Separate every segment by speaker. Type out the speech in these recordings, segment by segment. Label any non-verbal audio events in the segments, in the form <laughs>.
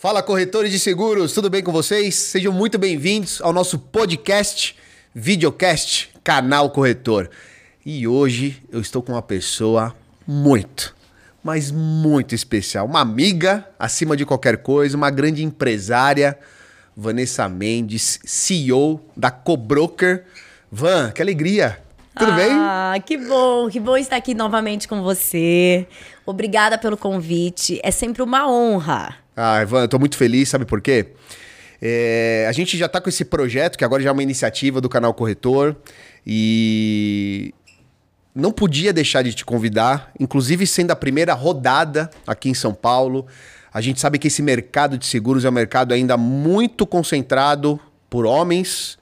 Speaker 1: Fala corretores de seguros, tudo bem com vocês? Sejam muito bem-vindos ao nosso podcast, videocast, canal corretor. E hoje eu estou com uma pessoa muito, mas muito especial, uma amiga acima de qualquer coisa, uma grande empresária, Vanessa Mendes, CEO da Cobroker. Van, que alegria! Tudo
Speaker 2: ah,
Speaker 1: bem?
Speaker 2: Ah, que bom, que bom estar aqui novamente com você. Obrigada pelo convite. É sempre uma honra.
Speaker 1: Ah, Ivan, eu tô muito feliz, sabe por quê? É, a gente já tá com esse projeto, que agora já é uma iniciativa do canal Corretor, e não podia deixar de te convidar, inclusive sendo a primeira rodada aqui em São Paulo. A gente sabe que esse mercado de seguros é um mercado ainda muito concentrado por homens.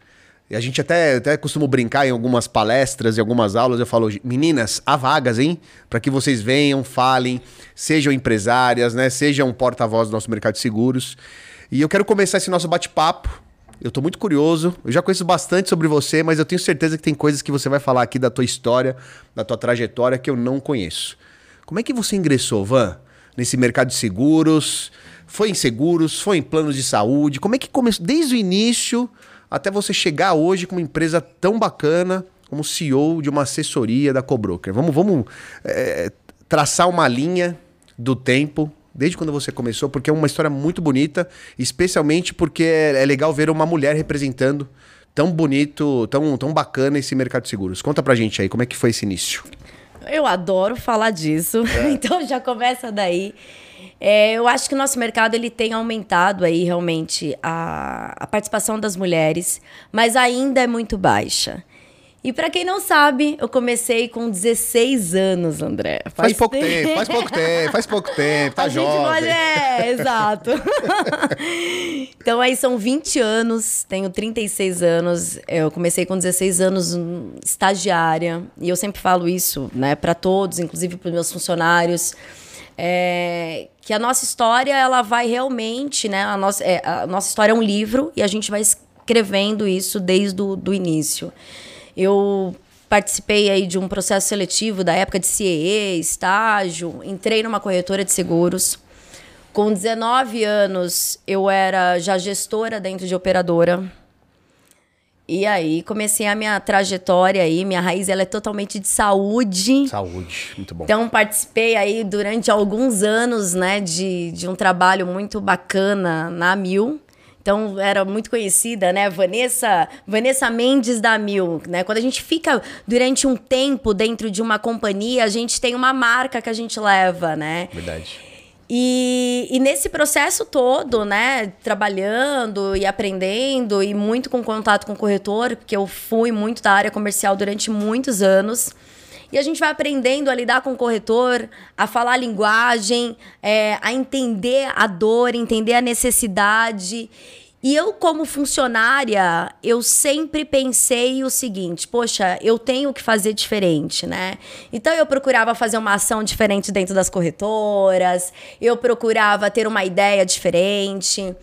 Speaker 1: A gente até, até costuma brincar em algumas palestras e algumas aulas. Eu falo, meninas, há vagas, hein? Para que vocês venham, falem, sejam empresárias, né? Sejam porta-voz do nosso mercado de seguros. E eu quero começar esse nosso bate-papo. Eu tô muito curioso. Eu já conheço bastante sobre você, mas eu tenho certeza que tem coisas que você vai falar aqui da tua história, da tua trajetória que eu não conheço. Como é que você ingressou, Van, nesse mercado de seguros? Foi em seguros? Foi em planos de saúde? Como é que começou? Desde o início até você chegar hoje com uma empresa tão bacana como CEO de uma assessoria da Cobroker. Vamos, vamos é, traçar uma linha do tempo desde quando você começou, porque é uma história muito bonita, especialmente porque é, é legal ver uma mulher representando tão bonito, tão, tão bacana esse mercado de seguros. Conta pra gente aí, como é que foi esse início?
Speaker 2: Eu adoro falar disso, é. <laughs> então já começa daí. É, eu acho que o nosso mercado ele tem aumentado aí realmente a, a participação das mulheres, mas ainda é muito baixa. E para quem não sabe, eu comecei com 16 anos, André.
Speaker 1: Faz, faz pouco tempo. tempo, faz pouco tempo, faz pouco tempo, tá <laughs> a jovem. Pode...
Speaker 2: É, exato. <laughs> então aí são 20 anos, tenho 36 anos. Eu comecei com 16 anos estagiária, e eu sempre falo isso, né, para todos, inclusive para os meus funcionários. É, que a nossa história ela vai realmente, né? A nossa, é, a nossa história é um livro e a gente vai escrevendo isso desde o do início. Eu participei aí de um processo seletivo da época de CIE, estágio, entrei numa corretora de seguros. Com 19 anos, eu era já gestora dentro de operadora. E aí comecei a minha trajetória aí, minha raiz ela é totalmente de saúde.
Speaker 1: Saúde, muito bom.
Speaker 2: Então participei aí durante alguns anos, né, de, de um trabalho muito bacana na Mil. Então era muito conhecida, né, Vanessa, Vanessa Mendes da Mil, né? Quando a gente fica durante um tempo dentro de uma companhia, a gente tem uma marca que a gente leva, né?
Speaker 1: Verdade.
Speaker 2: E, e, nesse processo todo, né, trabalhando e aprendendo e muito com contato com o corretor, porque eu fui muito da área comercial durante muitos anos. E a gente vai aprendendo a lidar com o corretor, a falar a linguagem, é, a entender a dor, entender a necessidade. E eu, como funcionária, eu sempre pensei o seguinte: poxa, eu tenho que fazer diferente, né? Então eu procurava fazer uma ação diferente dentro das corretoras, eu procurava ter uma ideia diferente.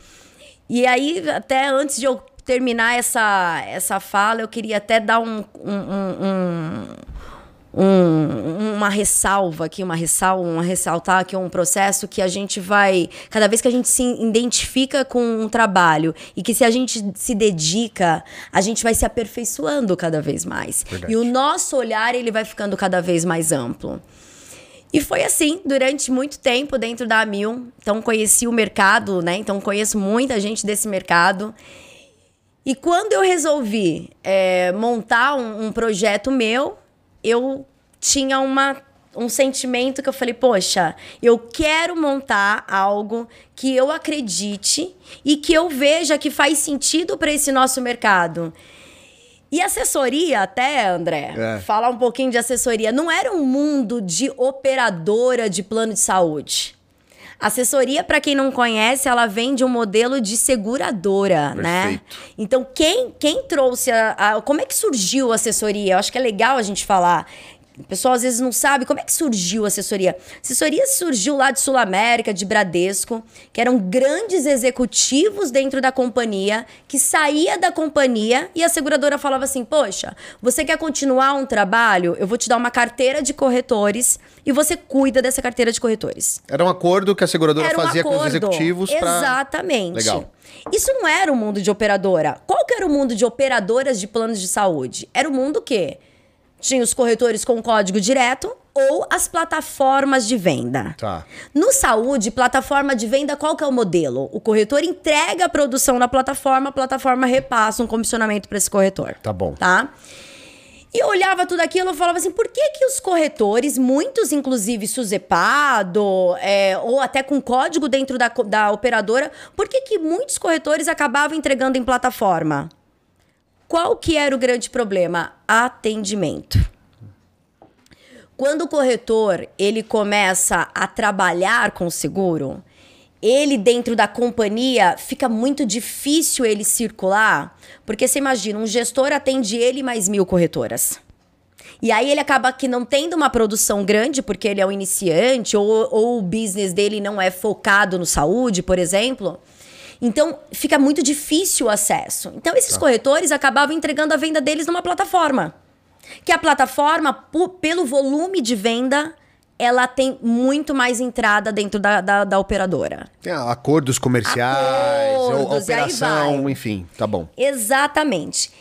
Speaker 2: E aí, até antes de eu terminar essa, essa fala, eu queria até dar um, um, um, um, uma ressalva aqui, uma ressalva, uma ressaltar aqui um processo que a gente vai, cada vez que a gente se identifica com um trabalho e que se a gente se dedica, a gente vai se aperfeiçoando cada vez mais. Verdade. E o nosso olhar ele vai ficando cada vez mais amplo. E foi assim durante muito tempo dentro da Amil. Então conheci o mercado, né? Então conheço muita gente desse mercado. E quando eu resolvi é, montar um, um projeto meu, eu tinha uma um sentimento que eu falei, poxa, eu quero montar algo que eu acredite e que eu veja que faz sentido para esse nosso mercado. E assessoria, até, André, é. falar um pouquinho de assessoria, não era um mundo de operadora de plano de saúde. Assessoria, para quem não conhece, ela vem de um modelo de seguradora, né? Perfeito. né? Então, quem, quem trouxe a, a, Como é que surgiu a assessoria? Eu acho que é legal a gente falar. O pessoal às vezes não sabe como é que surgiu a assessoria. A assessoria surgiu lá de Sul América, de Bradesco, que eram grandes executivos dentro da companhia, que saía da companhia e a seguradora falava assim: Poxa, você quer continuar um trabalho? Eu vou te dar uma carteira de corretores e você cuida dessa carteira de corretores.
Speaker 1: Era um acordo que a seguradora
Speaker 2: um
Speaker 1: fazia com os
Speaker 2: acordo.
Speaker 1: executivos para.
Speaker 2: Exatamente.
Speaker 1: Legal.
Speaker 2: Isso não era o mundo de operadora. Qual que era o mundo de operadoras de planos de saúde? Era o mundo que tinha os corretores com código direto ou as plataformas de venda.
Speaker 1: Tá.
Speaker 2: No saúde, plataforma de venda, qual que é o modelo? O corretor entrega a produção na plataforma, a plataforma repassa um comissionamento para esse corretor.
Speaker 1: Tá bom.
Speaker 2: Tá? E eu olhava tudo aquilo e falava assim, por que que os corretores, muitos inclusive susepado, é, ou até com código dentro da, da operadora, por que que muitos corretores acabavam entregando em plataforma? Qual que era o grande problema? Atendimento. Quando o corretor ele começa a trabalhar com o seguro, ele dentro da companhia fica muito difícil ele circular, porque você imagina, um gestor atende ele mais mil corretoras. E aí ele acaba que não tendo uma produção grande, porque ele é um iniciante, ou, ou o business dele não é focado no saúde, por exemplo. Então, fica muito difícil o acesso. Então, esses corretores acabavam entregando a venda deles numa plataforma. Que a plataforma, pelo volume de venda, ela tem muito mais entrada dentro da, da, da operadora.
Speaker 1: Tem acordos comerciais,
Speaker 2: Acordos,
Speaker 1: operação, enfim, tá bom.
Speaker 2: Exatamente.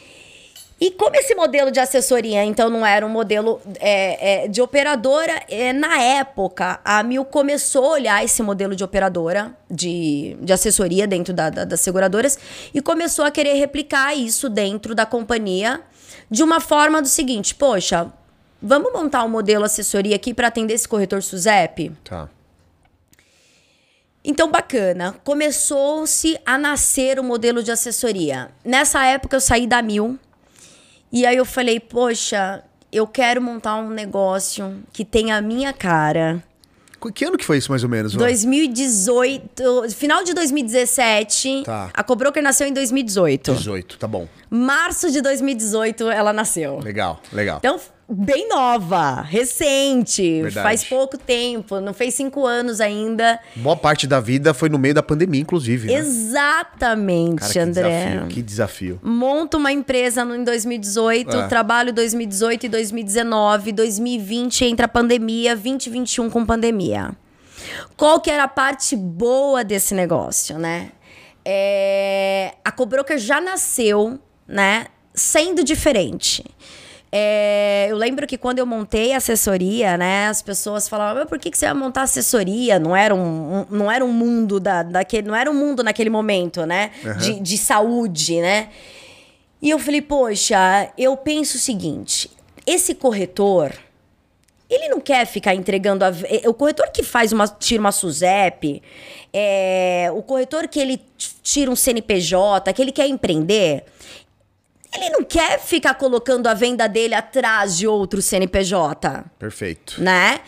Speaker 2: E como esse modelo de assessoria, então, não era um modelo é, é, de operadora, é, na época, a Mil começou a olhar esse modelo de operadora, de, de assessoria dentro da- da- das seguradoras, e começou a querer replicar isso dentro da companhia de uma forma do seguinte: poxa, vamos montar um modelo assessoria aqui para atender esse corretor SUSEP?
Speaker 1: Tá.
Speaker 2: Então, bacana. Começou-se a nascer o modelo de assessoria. Nessa época, eu saí da Mil. E aí eu falei, poxa, eu quero montar um negócio que tenha a minha cara.
Speaker 1: Qu- Que ano que foi isso, mais ou menos? Vó?
Speaker 2: 2018, final de 2017.
Speaker 1: Tá.
Speaker 2: A Cobroker nasceu em 2018.
Speaker 1: 18, tá bom.
Speaker 2: Março de 2018 ela nasceu.
Speaker 1: Legal, legal.
Speaker 2: Então, bem nova, recente,
Speaker 1: Verdade.
Speaker 2: faz pouco tempo, não fez cinco anos ainda.
Speaker 1: Boa parte da vida foi no meio da pandemia, inclusive. Né?
Speaker 2: Exatamente,
Speaker 1: Cara, que
Speaker 2: André.
Speaker 1: desafio, que desafio.
Speaker 2: Monto uma empresa em 2018,
Speaker 1: É.
Speaker 2: trabalho 2018 e 2019, 2020 entra a pandemia, 2021 com pandemia. Qual que era a parte boa desse negócio, né? É, a Cobroker já nasceu, né, sendo diferente. É, eu lembro que quando eu montei a assessoria, né, as pessoas falavam, mas por que, que você vai montar assessoria? Não era um, um- não era um mundo da, daquele, não era um mundo naquele momento, né, de, de saúde, né? E eu falei, poxa, eu penso o seguinte: esse corretor, ele não quer ficar entregando a. O corretor que faz uma. tira uma SUSEP, é, o corretor que ele tira um CNPJ, que ele quer empreender. Ele não quer ficar colocando a venda dele atrás de outro CNPJ
Speaker 1: Perfeito.
Speaker 2: né?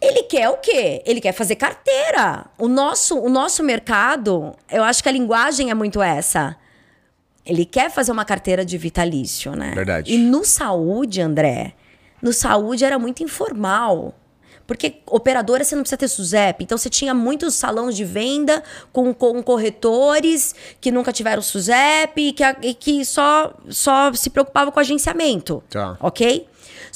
Speaker 2: Ele quer o quê? Ele quer fazer carteira. O nosso, o nosso mercado, eu acho que a linguagem é muito essa. Ele quer fazer uma carteira de vitalício, né?
Speaker 1: Verdade.
Speaker 2: E no saúde, André, no saúde era muito informal. Porque operadora você não precisa ter SUSEP. Então você tinha muitos salões de venda com, com corretores que nunca tiveram SUSEP e que, e que só, só se preocupavam com agenciamento
Speaker 1: Tá.
Speaker 2: ok?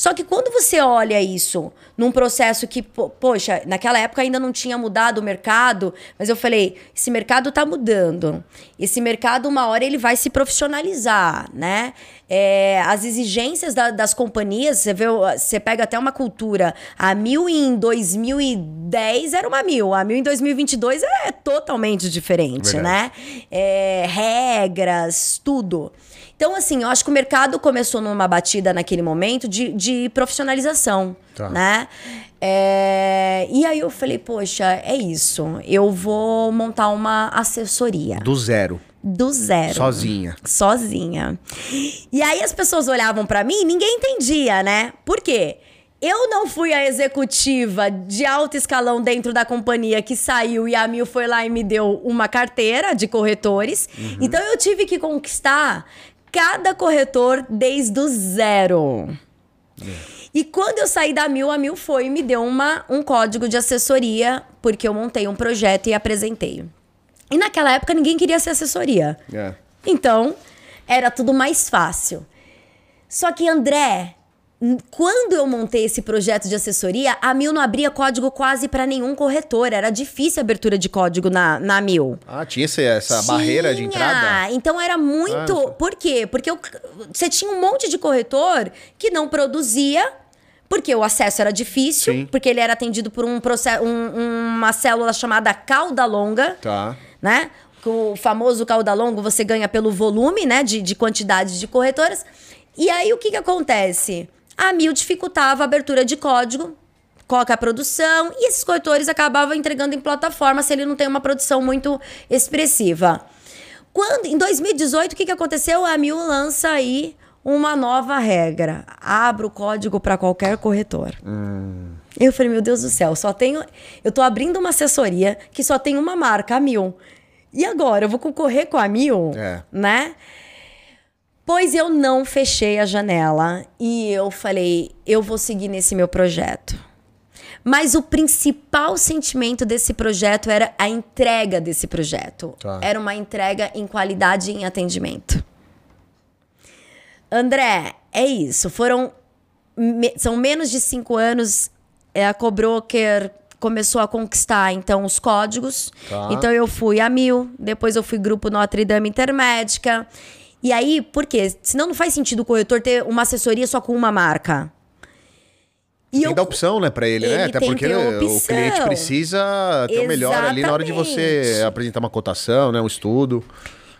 Speaker 2: Só que quando você olha isso num processo que, po- poxa, naquela época ainda não tinha mudado o mercado, mas eu falei, esse mercado tá mudando. Esse mercado, uma hora, ele vai se profissionalizar, né? É, as exigências da- das companhias, você vê, você pega até uma cultura. A mil em 2010 era uma mil, a mil em 2022 é totalmente diferente,
Speaker 1: Verdade.
Speaker 2: né? É, regras, tudo. Então, assim, eu acho que o mercado começou numa batida naquele momento de, de profissionalização,
Speaker 1: Tá.
Speaker 2: né? É, e aí eu falei, poxa, é isso. Eu vou montar uma assessoria
Speaker 1: Do zero.
Speaker 2: do zero.
Speaker 1: Sozinha.
Speaker 2: Sozinha. E aí as pessoas olhavam pra mim e ninguém entendia, né? Por quê? Eu não fui a executiva de alto escalão dentro da companhia que saiu e a Mil foi lá e me deu uma carteira de corretores. Então eu tive que conquistar cada corretor desde o zero. E quando eu saí da Mil, a Mil foi e me deu uma, um código de assessoria, porque eu montei um projeto e apresentei. E naquela época ninguém queria ser assessoria.
Speaker 1: É.
Speaker 2: Então, era tudo mais fácil. Só que, André, quando eu montei esse projeto de assessoria, a Mil não abria código quase para nenhum corretor. Era difícil a abertura de código na, na Mil.
Speaker 1: Ah, tinha esse- essa barreira de
Speaker 2: Tinha.
Speaker 1: entrada?
Speaker 2: Então era muito.
Speaker 1: Ah,
Speaker 2: Por quê? Porque eu- você tinha um monte de corretor que não produzia. Porque o acesso era difícil,
Speaker 1: Sim.
Speaker 2: porque ele era atendido por um processo, um- uma célula chamada cauda longa
Speaker 1: Tá.
Speaker 2: né? O famoso cauda longo você ganha pelo volume, né? De, de quantidade de corretoras. E aí o que que acontece? A Mil dificultava a abertura de código, coloca a produção, e esses corretores acabavam entregando em plataforma se ele não tem uma produção muito expressiva. Quando, em 2018, o que, que aconteceu? A Mil lança aí uma nova regra. Abra o código para qualquer corretor. Eu falei, meu Deus do céu, só tenho. Eu tô abrindo uma assessoria que só tem uma marca, a Mil. E agora? Eu vou concorrer com a Mil?
Speaker 1: É.
Speaker 2: Né? Pois eu não fechei a janela e eu falei, eu vou seguir nesse meu projeto. Mas o principal sentimento desse projeto era a entrega desse projeto.
Speaker 1: Tá.
Speaker 2: Era uma entrega em qualidade e em atendimento. André, é isso. Foram. me- são menos de cinco anos. É, a Cobroker começou a conquistar, então, os códigos.
Speaker 1: Tá.
Speaker 2: Então, eu fui a Mil, depois eu fui Grupo Notre Dame Intermédica. E aí, por quê? Senão não faz sentido o corretor ter uma assessoria só com uma marca. E
Speaker 1: Tem
Speaker 2: eu,
Speaker 1: dar opção, né, pra ele, né?
Speaker 2: Ele
Speaker 1: Até
Speaker 2: tem
Speaker 1: porque o cliente precisa ter o melhor ali na hora de você apresentar uma cotação, né? Um estudo.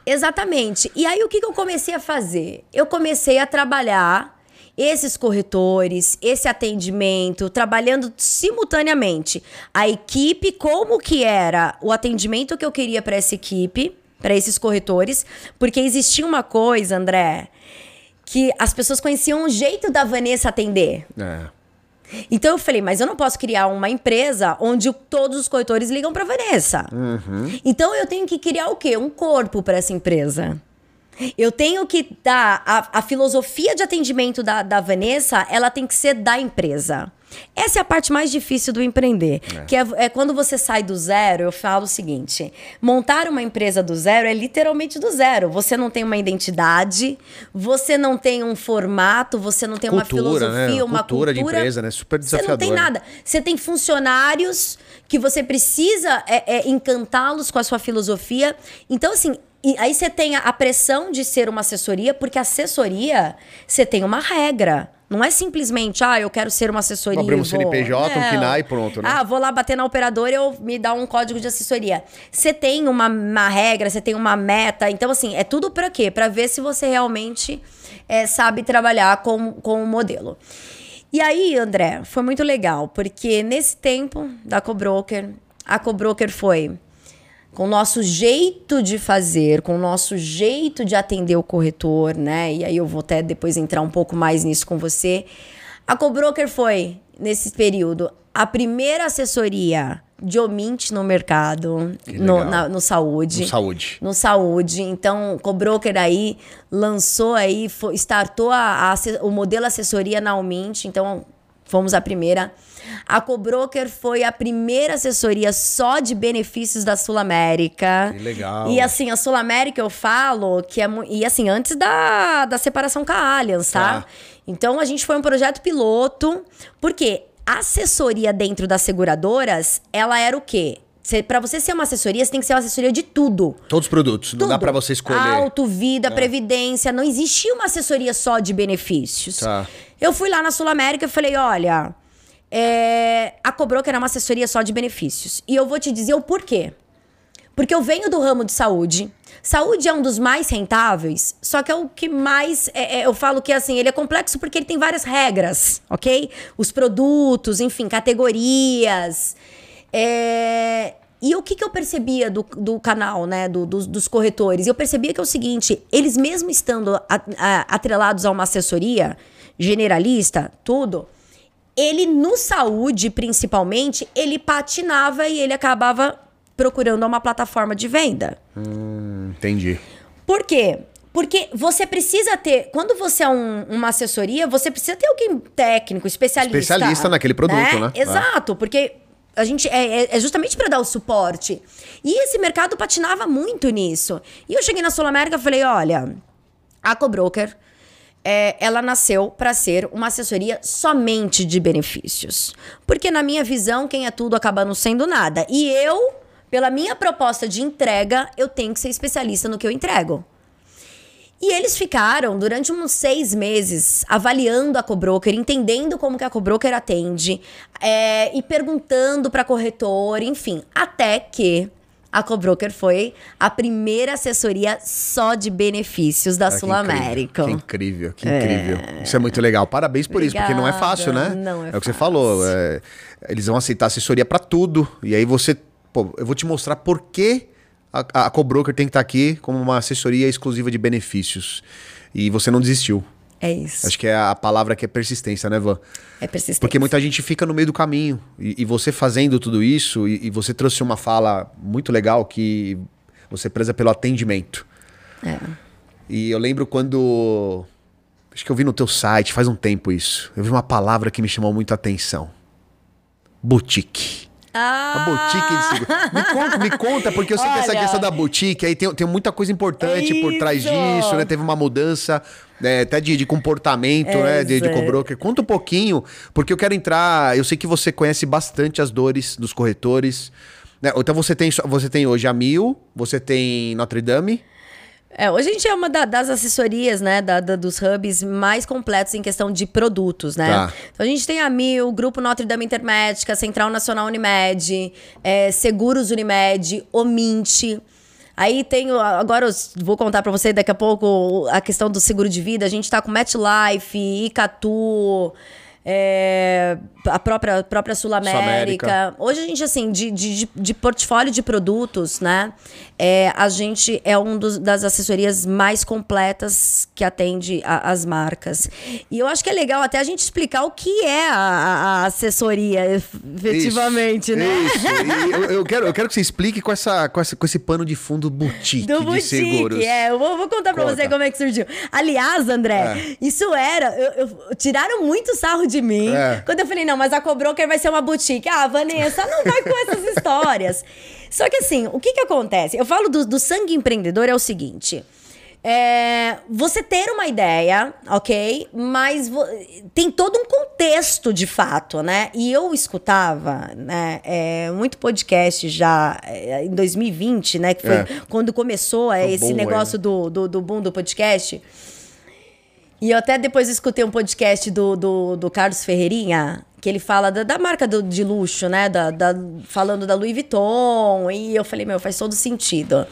Speaker 2: Exatamente. E aí o que, que eu comecei a fazer? Eu comecei a trabalhar esses corretores, esse atendimento, trabalhando simultaneamente a equipe, como que era o atendimento que eu queria para essa equipe, para esses corretores, porque existia uma coisa, André, que as pessoas conheciam o jeito da Vanessa atender.
Speaker 1: É.
Speaker 2: Então eu falei, mas eu não posso criar uma empresa onde todos os corretores ligam para Vanessa. Então eu tenho que criar o quê? Um corpo para essa empresa. Eu tenho que dar a, a filosofia de atendimento da, da Vanessa, ela tem que ser da empresa. Essa é a parte mais difícil do empreender, que é, é quando você sai do zero. Eu falo o seguinte: montar uma empresa do zero é literalmente do zero. Você não tem uma identidade, você não tem um formato, você não tem uma
Speaker 1: Cultura, né?
Speaker 2: filosofia, uma
Speaker 1: Cultura
Speaker 2: cultura
Speaker 1: de empresa, né? Super
Speaker 2: Você não tem
Speaker 1: desafiador.
Speaker 2: nada. Você tem funcionários que você precisa é, é, encantá-los com a sua filosofia. Então, assim, e aí você tem a pressão de ser uma assessoria, porque assessoria, você tem uma regra. Não é simplesmente, ah, eu quero ser uma assessoria.
Speaker 1: Abrir um. CNPJ, um
Speaker 2: Não.
Speaker 1: KNAI e pronto, né?
Speaker 2: Ah, vou lá bater na operadora e eu me dá um código de assessoria. Você tem uma, uma regra, você tem uma meta. Então, assim, é tudo pra quê? Pra ver se você realmente é, sabe trabalhar com, com o modelo. E aí, André, foi muito legal, porque nesse tempo da Cobroker, a Cobroker foi com o nosso jeito de fazer, com o nosso jeito de atender o corretor, né? E aí eu vou até depois entrar um pouco mais nisso com você. A Cobroker foi, nesse período, a primeira assessoria de Omint no mercado, no, na- no saúde.
Speaker 1: No saúde.
Speaker 2: No saúde. Então, o Cobroker aí lançou aí, fo- startou a, a o modelo assessoria na Omint. Então, fomos a primeira. A Cobroker foi a primeira assessoria só de benefícios da Sul América.
Speaker 1: Que legal.
Speaker 2: E assim, a Sul América eu falo que é. E assim, antes da, da separação com a Allianz, tá?
Speaker 1: Tá.
Speaker 2: Então a gente foi um projeto piloto. Porque a assessoria dentro das seguradoras, ela era o quê? Pra você ser uma assessoria, você tem que ser uma assessoria de tudo.
Speaker 1: Todos os produtos. Não dá
Speaker 2: Tudo.
Speaker 1: pra você escolher. É.
Speaker 2: Auto, vida, previdência. Não existia uma assessoria só de benefícios.
Speaker 1: Tá.
Speaker 2: Eu fui lá na Sul América e falei: olha, é, a Cobrou que era uma assessoria só de benefícios. E eu vou te dizer o porquê. Porque eu venho do ramo de saúde. Saúde é um dos mais rentáveis, só que é o que mais. é- é- eu falo que assim, ele é complexo porque ele tem várias regras, ok? Os produtos, enfim, categorias. É, E o que, que eu percebia do, do canal, né? do- dos, dos corretores? Eu percebia que é o seguinte: eles, mesmo estando a- a- atrelados a uma assessoria generalista, tudo, ele no saúde, principalmente, ele patinava e ele acabava procurando uma plataforma de venda.
Speaker 1: Hum, entendi.
Speaker 2: Por quê? Porque você precisa ter. Quando você é um- uma assessoria, você precisa ter alguém técnico, especialista.
Speaker 1: Especialista naquele produto, né?
Speaker 2: Exato, porque a gente é, é- é justamente para dar o suporte. E esse mercado patinava muito nisso. E eu cheguei na Sul América e falei: olha, a Cobroker. é, ela nasceu para ser uma assessoria somente de benefícios. Porque, na minha visão, quem é tudo acaba não sendo nada. E eu, pela minha proposta de entrega, eu tenho que ser especialista no que eu entrego. E eles ficaram durante uns seis meses avaliando a Cobroker, entendendo como que a Cobroker atende é, e perguntando para corretor, enfim, até que a Cobroker foi a primeira assessoria só de benefícios da
Speaker 1: que
Speaker 2: Sul América.
Speaker 1: incrível, Que incrível, que incrível. Isso é muito legal. Parabéns por isso, porque não é fácil, né?
Speaker 2: Não é
Speaker 1: o que você
Speaker 2: fácil.
Speaker 1: falou. é, eles vão aceitar assessoria pra tudo. E aí você. Pô, eu vou te mostrar por que a, a Cobroker tem que estar aqui como uma assessoria exclusiva de benefícios. E você não desistiu.
Speaker 2: É isso.
Speaker 1: Acho que é a palavra que é persistência, né, Van?
Speaker 2: É persistente.
Speaker 1: Porque muita gente fica no meio do caminho. E, e você fazendo tudo isso, e, e você trouxe uma fala muito legal que você preza pelo atendimento.
Speaker 2: É.
Speaker 1: E eu lembro quando. Acho que eu vi no teu site, faz um tempo isso. Eu vi uma palavra que me chamou muito a atenção: boutique.
Speaker 2: Ah!
Speaker 1: A boutique de. Me conta, me conta, porque eu sei que essa
Speaker 2: Olha.
Speaker 1: questão da boutique aí tem, tem muita coisa importante por trás
Speaker 2: Isso.
Speaker 1: disso, né? Teve uma mudança né, até de, de comportamento, né? De, de cobroker. Conta um pouquinho, porque eu quero entrar. Eu sei que você conhece bastante as dores dos corretores. Né? Então você tem, você tem hoje a Mil, você tem Notre Dame.
Speaker 2: É, hoje a gente é uma da- das assessorias, né, da- da- dos hubs mais completos em questão de produtos, né?
Speaker 1: Tá.
Speaker 2: Então a gente tem a Mil, o Grupo Notre Dame Intermédica, Central Nacional Unimed, é, Seguros Unimed, Omint. Aí tem, agora eu vou contar pra você daqui a pouco a questão do seguro de vida. A gente tá com MetLife, Icatu, é, a própria, própria Sul
Speaker 1: Sul-América.
Speaker 2: América. Hoje a gente, assim, de, de- de portfólio de produtos, né? É, a gente é um dos- das assessorias mais completas que atende a- as marcas. E eu acho que é legal até a gente explicar o que é a, a- assessoria, efetivamente,
Speaker 1: Isso,
Speaker 2: né?
Speaker 1: Isso. Eu, eu quero, eu quero que você explique com, essa, com, essa, com esse pano de fundo boutique
Speaker 2: Do
Speaker 1: de
Speaker 2: boutique,
Speaker 1: seguros.
Speaker 2: é. Eu vou, vou contar pra
Speaker 1: Conta.
Speaker 2: você como é que surgiu. Aliás, André,
Speaker 1: É.
Speaker 2: isso era... eu- eu- tiraram muito sarro de mim
Speaker 1: É.
Speaker 2: quando eu falei, não, mas a Cobroker vai ser uma boutique. Ah, Vanessa, não vai com essas histórias. Só que assim, o que que acontece? Eu falo do, do sangue empreendedor é o seguinte... É, você ter uma ideia, ok? Mas tem todo um contexto de fato, né? E eu escutava, né? é, muito podcast já é, em 2020, né? Que foi
Speaker 1: É.
Speaker 2: quando começou é,
Speaker 1: Foi
Speaker 2: esse
Speaker 1: bom,
Speaker 2: negócio do, do, do boom do podcast. E eu até depois escutei um podcast do, do, do Carlos Ferreirinha, que ele fala da, da marca do- de luxo, né? Da, da- falando da Louis Vuitton. E eu falei, meu, faz todo sentido.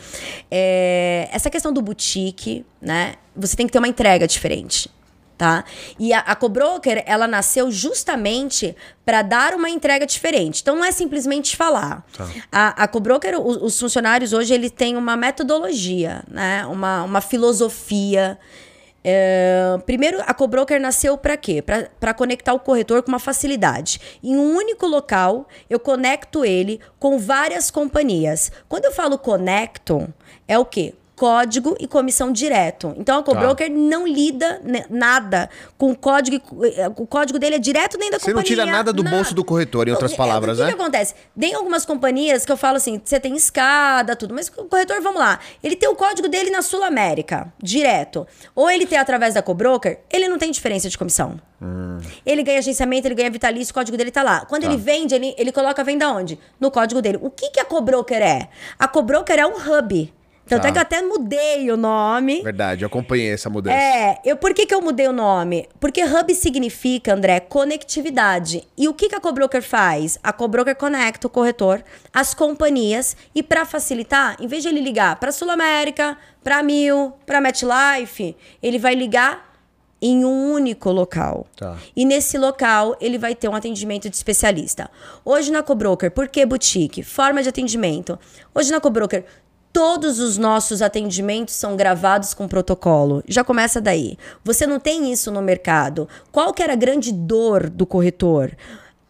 Speaker 2: É, essa questão do boutique, né? Você tem que ter uma entrega diferente. Tá? E a, a Cobroker, ela nasceu justamente para dar uma entrega diferente. Então não é simplesmente falar. A, a Cobroker, os, os funcionários hoje, eles têm uma metodologia, né? Uma, uma filosofia. É, primeiro, a Cobroker nasceu para quê? Para conectar o corretor com uma facilidade. Em um único local, eu conecto ele com várias companhias. Quando eu falo conecto, é o quê? Código e comissão direto. Então a Cobroker não lida né, nada com o código. eh, O código dele é direto dentro da
Speaker 1: Você não
Speaker 2: companhia.
Speaker 1: tira nada do bolso do corretor, em outras palavras,
Speaker 2: o que
Speaker 1: né?
Speaker 2: que acontece? Tem algumas companhias que eu falo assim, você tem escada, tudo, mas o corretor, vamos lá, ele tem o código dele na Sul América, direto. Ou ele tem através da Cobroker, ele não tem diferença de comissão. Ele ganha agenciamento, ele ganha vitalício, o código dele tá lá. Quando
Speaker 1: Tá.
Speaker 2: ele vende, ele, ele coloca a venda onde? No código dele. O que, que a Cobroker é? A Cobroker é um hub. Tanto
Speaker 1: Tá.
Speaker 2: é que eu até mudei o nome.
Speaker 1: Verdade, eu acompanhei essa mudança.
Speaker 2: É, eu, por que, que eu mudei o nome? Porque hub significa, André, conectividade. E o que, que a Cobroker faz? A Cobroker conecta o corretor às companhias e para facilitar, em vez de ele ligar para Sul América, para Mil, para MetLife, ele vai ligar em um único local.
Speaker 1: Tá.
Speaker 2: E nesse local ele vai ter um atendimento de especialista. Hoje na Cobroker, por que boutique? Forma de atendimento. Hoje na Cobroker, todos os nossos atendimentos são gravados com protocolo. Já começa daí. Você não tem isso no mercado. Qual que era a grande dor do corretor?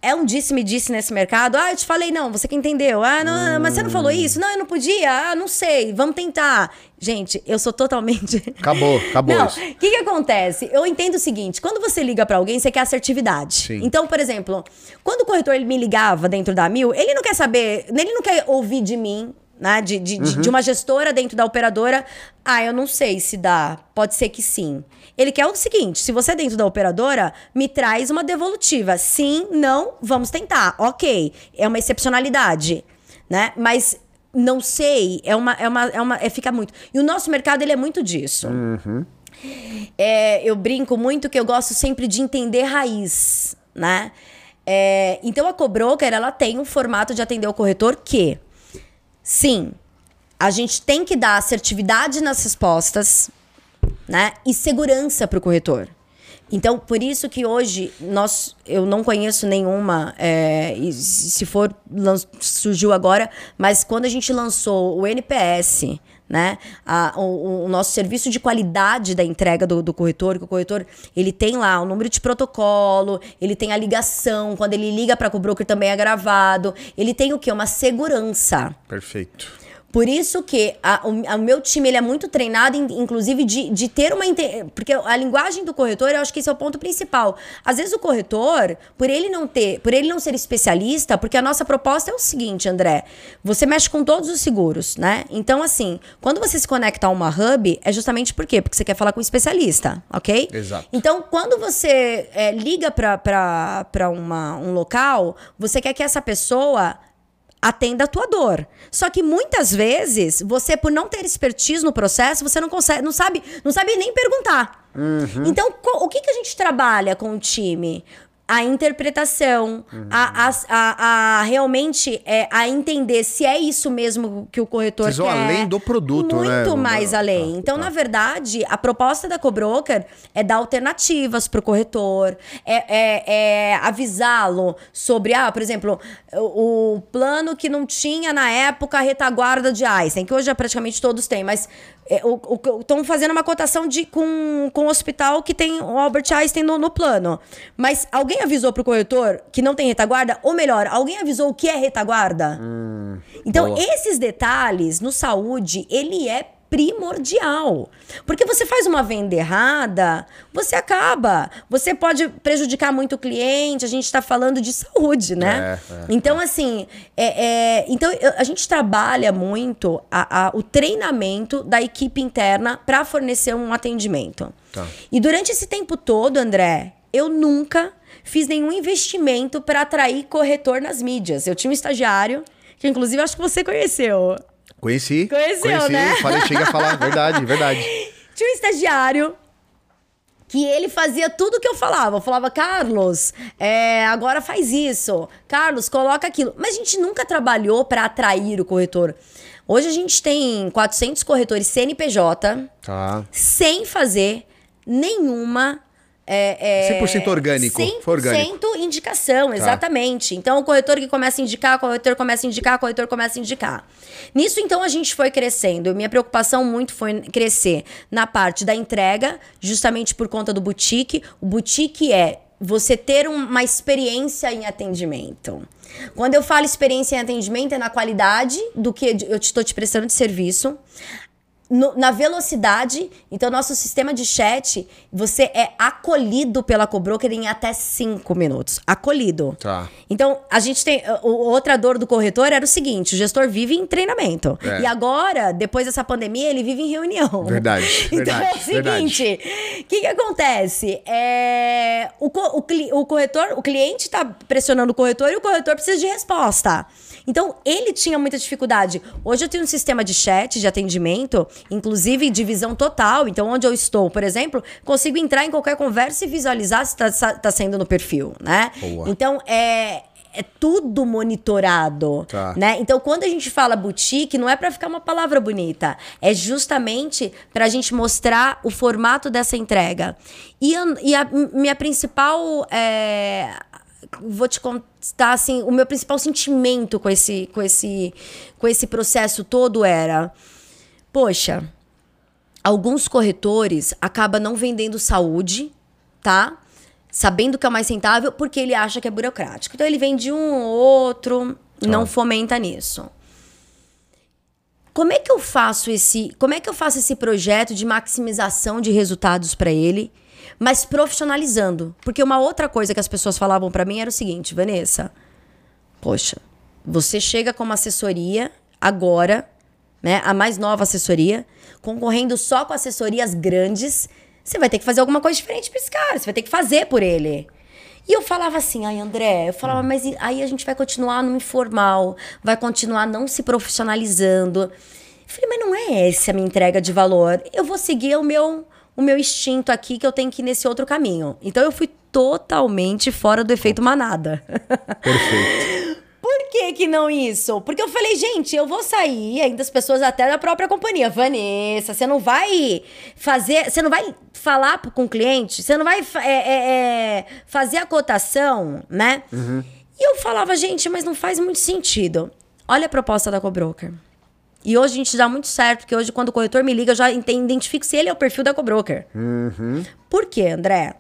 Speaker 2: é um disse-me-disse nesse mercado. Ah, eu te falei, não, você que entendeu. Ah, não, mas você não falou isso? Não, eu não podia. Ah, não sei, vamos tentar. Gente, eu sou totalmente. <laughs>
Speaker 1: Acabou, acabou
Speaker 2: Não, o que, que acontece? Eu entendo o seguinte: quando você liga pra alguém, você quer assertividade.
Speaker 1: Sim.
Speaker 2: Então, por exemplo, quando o corretor ele me ligava dentro da Mil, ele não quer saber, ele não quer ouvir de mim. Né, de, de, de- de uma gestora dentro da operadora. Ah, eu não sei se dá. Pode ser que sim. Ele quer o seguinte: se você é dentro da operadora, me traz uma devolutiva. Sim, não, vamos tentar. Ok. É uma excepcionalidade. Né? Mas não sei, é uma. É uma, é uma é, fica muito. E o nosso mercado ele é muito disso. É, eu brinco muito que eu gosto sempre de entender raiz, né? É, então a Cobroker, ela tem um formato de atender o corretor que, sim, a gente tem que dar assertividade nas respostas, né? E segurança para o corretor. Então, por isso que hoje nós, eu não conheço nenhuma, é, se for, surgiu agora, mas quando a gente lançou o NPS, né, a- o, o nosso serviço de qualidade da entrega do, do corretor, que o corretor ele tem lá o número de protocolo, ele tem a ligação, quando ele liga para o broker também é gravado, ele tem o quê? Uma segurança.
Speaker 1: Perfeito.
Speaker 2: Por isso que a- o, o meu time ele é muito treinado, in- inclusive, de, de ter uma. Porque a linguagem do corretor, eu acho que esse é o ponto principal. Às vezes o corretor, por ele não ter, por ele não ser especialista, porque a nossa proposta é o seguinte, André: você mexe com todos os seguros, né? Então, assim, quando você se conecta a uma hub, é justamente por quê? Porque você quer falar com um especialista, ok?
Speaker 1: Exato.
Speaker 2: Então, quando você é, liga para um local, você quer que essa pessoa atenda a tua dor. Só que muitas vezes, você, por não ter expertise no processo, você não consegue, não sabe, não sabe nem perguntar. Então, co- o que, que a gente trabalha com o time? A interpretação, a, a, a- a realmente é, a entender se é isso mesmo que o corretor
Speaker 1: Vocês vão
Speaker 2: quer.
Speaker 1: além do produto,
Speaker 2: Muito
Speaker 1: né?
Speaker 2: mais
Speaker 1: Tá,
Speaker 2: além. Então,
Speaker 1: tá.
Speaker 2: na verdade, a proposta da Cobroker é dar alternativas para o corretor, é, é- é avisá-lo sobre, ah, por exemplo, o, o plano que não tinha na época a retaguarda de Einstein, que hoje já praticamente todos têm, mas estão fazendo uma cotação de, com, com o hospital que tem o Albert Einstein no, no plano. Mas alguém avisou para o corretor que não tem retaguarda? Ou melhor, alguém avisou o que é retaguarda? Então,
Speaker 1: boa.
Speaker 2: esses detalhes no saúde, ele é primordial. Porque você faz uma venda errada, você acaba. Você pode prejudicar muito o cliente, a gente está falando de saúde, né?
Speaker 1: É, é,
Speaker 2: então, assim, é, é- então a gente trabalha muito a- a- o treinamento da equipe interna para fornecer um atendimento.
Speaker 1: Tá.
Speaker 2: E durante esse tempo todo, André, eu nunca fiz nenhum investimento para atrair corretor nas mídias. Eu tinha um estagiário, que inclusive acho que você conheceu.
Speaker 1: Conheci.
Speaker 2: Conheceu,
Speaker 1: conheci,
Speaker 2: né?
Speaker 1: Falei, chega a falar. Verdade, verdade. <laughs>
Speaker 2: Tinha um estagiário que ele fazia tudo que eu falava. Eu falava, Carlos, é, agora faz isso. Carlos, coloca aquilo. Mas a gente nunca trabalhou para atrair o corretor. Hoje a gente tem 400 corretores CNPJ
Speaker 1: Tá.
Speaker 2: sem fazer nenhuma. É, é,
Speaker 1: 100% orgânico,
Speaker 2: 100%
Speaker 1: foi orgânico. Tá.
Speaker 2: indicação, exatamente. Então, o corretor que começa a indicar, o corretor começa a indicar, o corretor começa a indicar. Nisso, então, a gente foi crescendo. Minha preocupação muito foi crescer na parte da entrega, justamente por conta do boutique. O boutique é você ter um- uma experiência em atendimento. Quando eu falo experiência em atendimento, é na qualidade do que eu estou te prestando de serviço, no- na velocidade. Então, nosso sistema de chat, você é acolhido pela Cobroker em até cinco minutos. Acolhido.
Speaker 1: Tá.
Speaker 2: Então, a gente tem. o- Outra dor do corretor era o seguinte: o gestor vive em treinamento.
Speaker 1: É.
Speaker 2: E agora, depois dessa pandemia, ele vive em reunião.
Speaker 1: Verdade, <laughs>
Speaker 2: Então
Speaker 1: verdade,
Speaker 2: é o seguinte: o que, que acontece? É, o, o o corretor, o cliente está pressionando o corretor e o corretor precisa de resposta. Então, ele tinha muita dificuldade. Hoje eu tenho um sistema de chat, de atendimento, inclusive divisão total. Então, onde eu estou, por exemplo, consigo entrar em qualquer conversa e visualizar se está saindo no perfil, né?
Speaker 1: Boa.
Speaker 2: Então, é, é tudo monitorado,
Speaker 1: Tá.
Speaker 2: né? Então, quando a gente fala boutique, não é para ficar uma palavra bonita, é justamente para a gente mostrar o formato dessa entrega. E, a, e a minha principal é, vou te contar assim, o meu principal sentimento com esse, com esse, com esse processo todo era, poxa, alguns corretores acabam não vendendo saúde, tá? sabendo que é o mais rentável, porque ele acha que é burocrático. Então ele vende um ou outro, não fomenta nisso. Como é que eu faço esse, como é que eu faço esse projeto de maximização de resultados para ele, mas profissionalizando? Porque uma outra coisa que as pessoas falavam para mim era o seguinte, Vanessa, poxa, você chega com uma assessoria agora, né, a mais nova assessoria, concorrendo só com assessorias grandes, você vai ter que fazer alguma coisa diferente para esse cara, você vai ter que fazer por ele. E eu falava assim, ai André, eu falava, mas aí a gente vai continuar no informal, vai continuar não se profissionalizando. Eu falei, mas não é essa a minha entrega de valor. Eu vou seguir o meu, o meu instinto aqui, que eu tenho que ir nesse outro caminho. Então eu fui totalmente fora do efeito manada. <laughs>
Speaker 1: Perfeito.
Speaker 2: Por que que não isso? Porque eu falei, gente, eu vou sair, ainda as pessoas até da própria companhia. Vanessa, você não vai fazer, você não vai falar com o cliente, você não vai é, é, é, fazer a cotação, né?
Speaker 1: Uhum.
Speaker 2: E eu falava, gente, mas não faz muito sentido. Olha a proposta da Cobroker. E hoje a gente dá muito certo, porque hoje quando o corretor me liga, eu já identifico se ele é o perfil da Cobroker.
Speaker 1: Uhum.
Speaker 2: Por quê, André?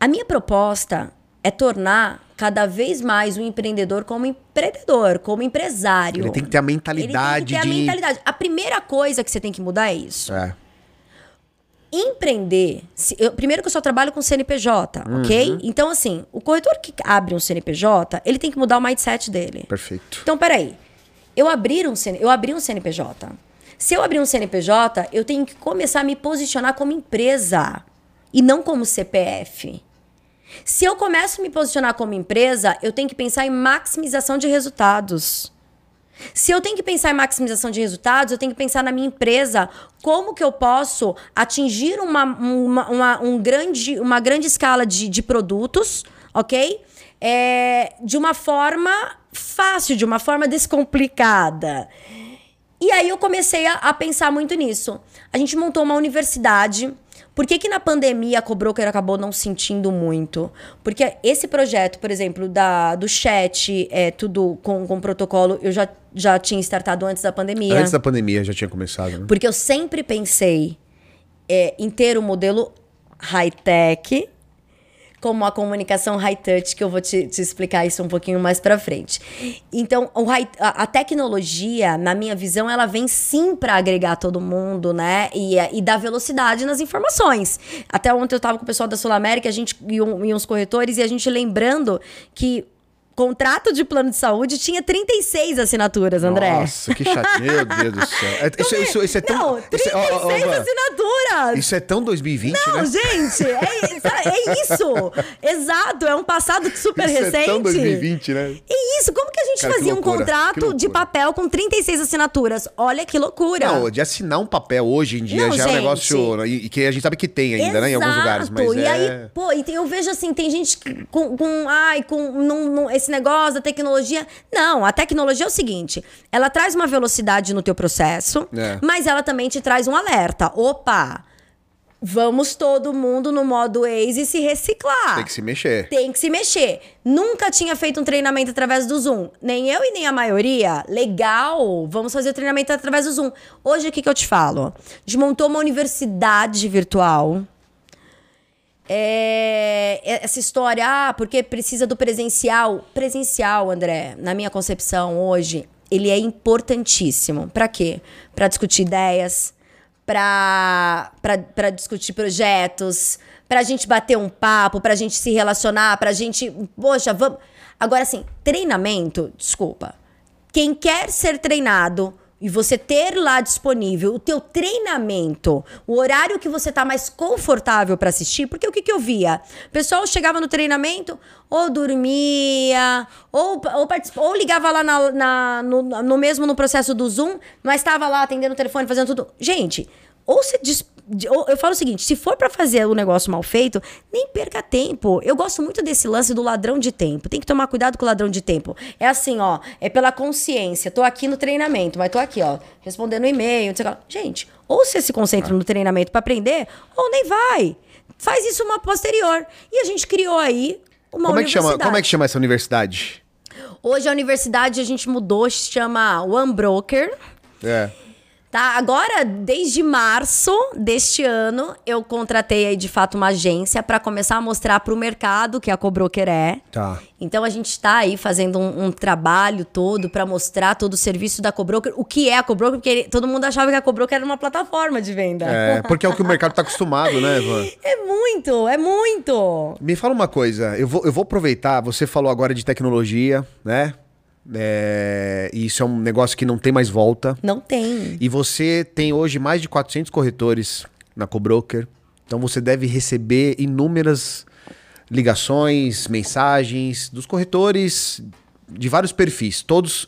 Speaker 2: A minha proposta é tornar cada vez mais o empreendedor como empreendedor, como empresário.
Speaker 1: Ele tem que ter a
Speaker 2: Ele tem
Speaker 1: mentalidade
Speaker 2: que ter a
Speaker 1: de.
Speaker 2: mentalidade. A primeira coisa que você tem que mudar é isso.
Speaker 1: É.
Speaker 2: Empreender. se- eu- primeiro que eu só trabalho com CNPJ,
Speaker 1: Uhum.
Speaker 2: ok? Então, assim, o corretor que abre um CNPJ, ele tem que mudar o mindset dele.
Speaker 1: Perfeito.
Speaker 2: Então, peraí. Eu abrir um, eu abri um CNPJ. Se eu abrir um CNPJ, eu tenho que começar a me posicionar como empresa e não como CPF. Se eu começo a me posicionar como empresa, eu tenho que pensar em maximização de resultados. Se eu tenho que pensar em maximização de resultados, eu tenho que pensar na minha empresa, como que eu posso atingir uma, uma, uma- um grande, uma grande escala de, de produtos, ok? É, de uma forma fácil, de uma forma descomplicada. E aí eu comecei a, a pensar muito nisso. A gente montou uma universidade. Por que, que na pandemia a Cobroker acabou não sentindo muito? Porque esse projeto, por exemplo, da, do chat, é, tudo com, com protocolo, eu já, já tinha startado antes da pandemia.
Speaker 1: Antes da pandemia já tinha começado, né?
Speaker 2: Porque eu sempre pensei é, em ter um modelo high-tech como a comunicação high-touch, que eu vou te, te explicar isso um pouquinho mais pra frente. Então, high- a, a tecnologia, na minha visão, ela vem sim pra agregar todo mundo, né? E, e dar velocidade nas informações. Até ontem eu tava com o pessoal da Sul América, a gente e, um- e uns corretores, e a gente lembrando que contrato de plano de saúde tinha 36 assinaturas, André.
Speaker 1: Nossa, que chato. Meu Deus do céu. É, <laughs> isso, isso, isso é tão.
Speaker 2: Não,
Speaker 1: isso,
Speaker 2: 36
Speaker 1: é- ó, ó,
Speaker 2: assinaturas!
Speaker 1: isso é tão 2020,
Speaker 2: Não,
Speaker 1: né?
Speaker 2: gente, é, é isso. <laughs> Exato, é um passado super
Speaker 1: Isso
Speaker 2: recente.
Speaker 1: é tão 2020, né?
Speaker 2: É isso, como que a gente
Speaker 1: Cara,
Speaker 2: fazia um
Speaker 1: loucura, que
Speaker 2: contrato de papel com 36 assinaturas? Olha que loucura.
Speaker 1: Não, de assinar um papel hoje em dia
Speaker 2: Não,
Speaker 1: já é um
Speaker 2: gente.
Speaker 1: negócio. E, e que a gente sabe que tem ainda, né? Em alguns lugares. Mas
Speaker 2: Exato. E
Speaker 1: é...
Speaker 2: aí, pô, e tem- eu vejo assim, tem gente com, com ai, com num- num- esse negócio da tecnologia. Não, a tecnologia é o seguinte, ela traz uma velocidade no teu processo,
Speaker 1: É.
Speaker 2: mas ela também te traz um alerta. Opa, vamos todo mundo no modo Waze se reciclar.
Speaker 1: Tem que se mexer.
Speaker 2: Tem que se mexer. Nunca tinha feito um treinamento através do Zoom. Nem eu e nem a maioria. Legal, vamos fazer o treinamento através do Zoom. Hoje, o que, que eu te falo? A gente montou uma universidade virtual. É, essa história, ah, porque precisa do presencial. Presencial, André, na minha concepção hoje, ele é importantíssimo. Para quê? Para discutir ideias, para discutir projetos, pra gente bater um papo, pra gente se relacionar, pra gente. Poxa, vamos. Agora, assim, treinamento, desculpa. Quem quer ser treinado e você ter lá disponível o teu treinamento, o horário que você tá mais confortável para assistir, porque o que, que eu via? O pessoal chegava no treinamento, ou dormia, ou, ou, ou ligava lá na, na- no, no mesmo no processo do Zoom, mas estava lá atendendo o telefone, fazendo tudo. Gente, ou se dis- de- ou eu falo o seguinte, se for pra fazer o negócio mal feito, nem perca tempo. Eu gosto muito desse lance do ladrão de tempo. Tem que tomar cuidado com o ladrão de tempo. É assim, ó, é pela consciência. Tô aqui no treinamento, mas tô aqui, ó, respondendo e-mail, não sei o que. Gente, ou você se concentra no treinamento pra aprender, ou nem vai. Faz isso uma posterior. E a gente criou aí uma
Speaker 1: Como é, que chama,
Speaker 2: universidade.
Speaker 1: como é que chama essa universidade?
Speaker 2: Hoje a universidade a gente mudou, chama One Broker.
Speaker 1: É.
Speaker 2: Tá, agora, desde março deste ano, eu contratei aí de fato uma agência para começar a mostrar para o mercado que a Cobroker é.
Speaker 1: Tá.
Speaker 2: Então a gente está aí fazendo um, um trabalho todo para mostrar todo o serviço da Cobroker, o que é a Cobroker, porque todo mundo achava que a Cobroker era uma plataforma de venda.
Speaker 1: É, porque é o que o mercado está acostumado, né, Ivan? <laughs>
Speaker 2: É muito, é muito.
Speaker 1: Me fala uma coisa, eu vou, eu vou aproveitar, você falou agora de tecnologia, né? É, e isso é um negócio que não tem mais volta.
Speaker 2: Não tem.
Speaker 1: E você tem hoje mais de 400 corretores na Cobroker. Então você deve receber inúmeras ligações, mensagens dos corretores de vários perfis, todos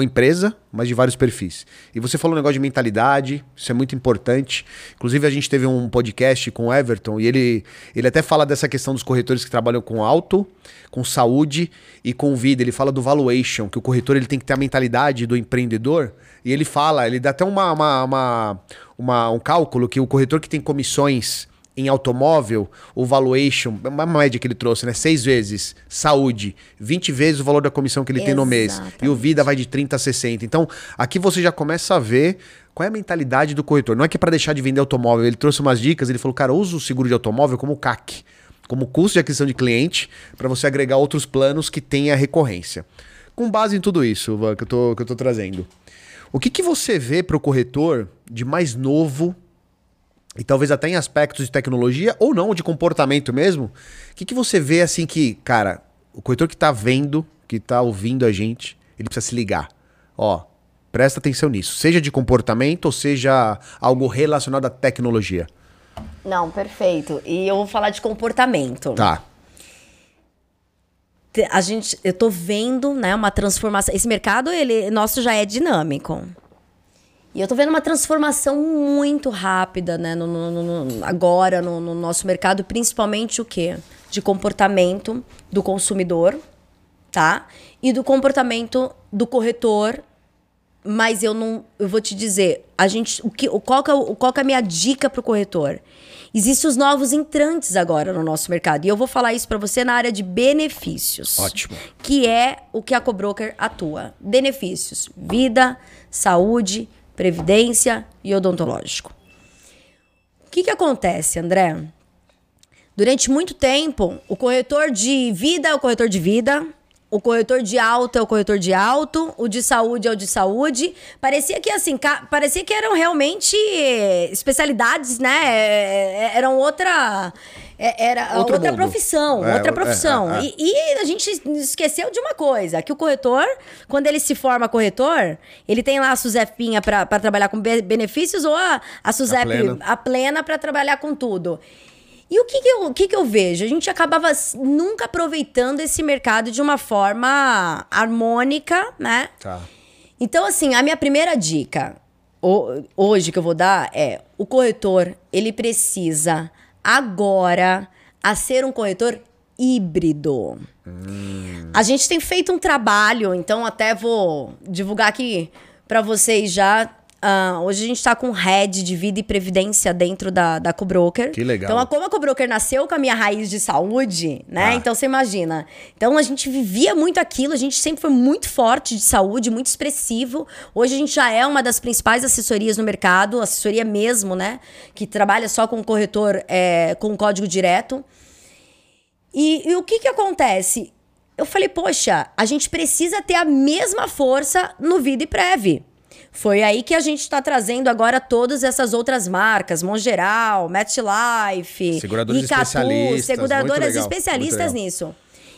Speaker 1: com empresa, mas de vários perfis. E você falou um negócio de mentalidade, isso é muito importante. Inclusive, a gente teve um podcast com o Everton e ele, ele até fala dessa questão dos corretores que trabalham com auto, com saúde e com vida. Ele fala do valuation, que o corretor ele tem que ter a mentalidade do empreendedor. E ele fala, ele dá até uma, uma, uma, uma um cálculo que o corretor que tem comissões em automóvel, o valuation, uma média que ele trouxe, né? Seis vezes saúde, 20 vezes o valor da comissão que ele tem no mês.
Speaker 2: Exatamente.
Speaker 1: E o vida vai de 30 a 60. Então, aqui você já começa a ver qual é a mentalidade do corretor. Não é que é para deixar de vender automóvel. Ele trouxe umas dicas, ele falou, cara, usa o seguro de automóvel como CAC, como custo de aquisição de cliente, para você agregar outros planos que tenha recorrência. Com base em tudo isso, Van, que eu tô, que eu tô trazendo. O que, que você vê para o corretor de mais novo e talvez até em aspectos de tecnologia ou não, de comportamento mesmo, o que, que você vê assim que, cara, o corretor que tá vendo, que tá ouvindo a gente, ele precisa se ligar. Ó, presta atenção nisso. Seja de comportamento ou seja algo relacionado à tecnologia.
Speaker 2: Não, perfeito. E eu vou falar de comportamento.
Speaker 1: Tá.
Speaker 2: A gente, eu tô vendo, né, uma transformação. Esse mercado, ele nosso já é dinâmico. E eu tô vendo uma transformação muito rápida, né, no, no- no- agora no, no nosso mercado, principalmente o quê? De comportamento do consumidor, tá? E do comportamento do corretor. Mas eu não, eu vou te dizer, a gente, o que, o- qual que é, o- qual que é a minha dica pro corretor? Existem os novos entrantes agora no nosso mercado. E eu vou falar isso para você na área de benefícios.
Speaker 1: Ótimo.
Speaker 2: Que é o que a Cobroker atua. Benefícios: vida, saúde, previdência e odontológico. O que, que acontece, André? Durante muito tempo, o corretor de vida é o corretor de vida, o corretor de auto é o corretor de auto, o de saúde é o de saúde. Parecia que assim, parecia que eram realmente eh, especialidades, né? Eh, Eram outra eh, era
Speaker 1: Outro
Speaker 2: outra
Speaker 1: mundo.
Speaker 2: profissão,
Speaker 1: É,
Speaker 2: outra
Speaker 1: é,
Speaker 2: profissão.
Speaker 1: é, é.
Speaker 2: E, e a gente esqueceu de uma coisa, que o corretor, quando ele se forma corretor, ele tem lá a Suzepinha para trabalhar com be- benefícios ou a, a Suzep
Speaker 1: plena.
Speaker 2: a plena para trabalhar com tudo. E o que que, eu, o que que eu vejo? A gente acabava nunca aproveitando esse mercado de uma forma harmônica, né?
Speaker 1: Tá.
Speaker 2: Então, assim, a minha primeira dica ho- hoje que eu vou dar é: o corretor, ele precisa agora a ser um corretor híbrido. A gente tem feito um trabalho, então até vou divulgar aqui para vocês já. Ah, hoje a gente está com head de vida e previdência dentro da, da Cobroker.
Speaker 1: Que legal.
Speaker 2: Então, a- como a Cobroker nasceu com a minha raiz de saúde, né?
Speaker 1: Ah.
Speaker 2: Então você imagina. Então a gente vivia muito aquilo, a gente sempre foi muito forte de saúde, muito expressivo. Hoje a gente já é uma das principais assessorias no mercado, assessoria mesmo, né? Que trabalha só com corretor é, com código direto. E, e o que que acontece? Eu falei, poxa, a gente precisa ter a mesma força no Vida e Prev. Foi aí que a gente está trazendo agora todas essas outras marcas, Mongeral, MetLife,
Speaker 1: Seguradoras
Speaker 2: Icatu,
Speaker 1: especialistas,
Speaker 2: seguradoras
Speaker 1: legal,
Speaker 2: especialistas nisso.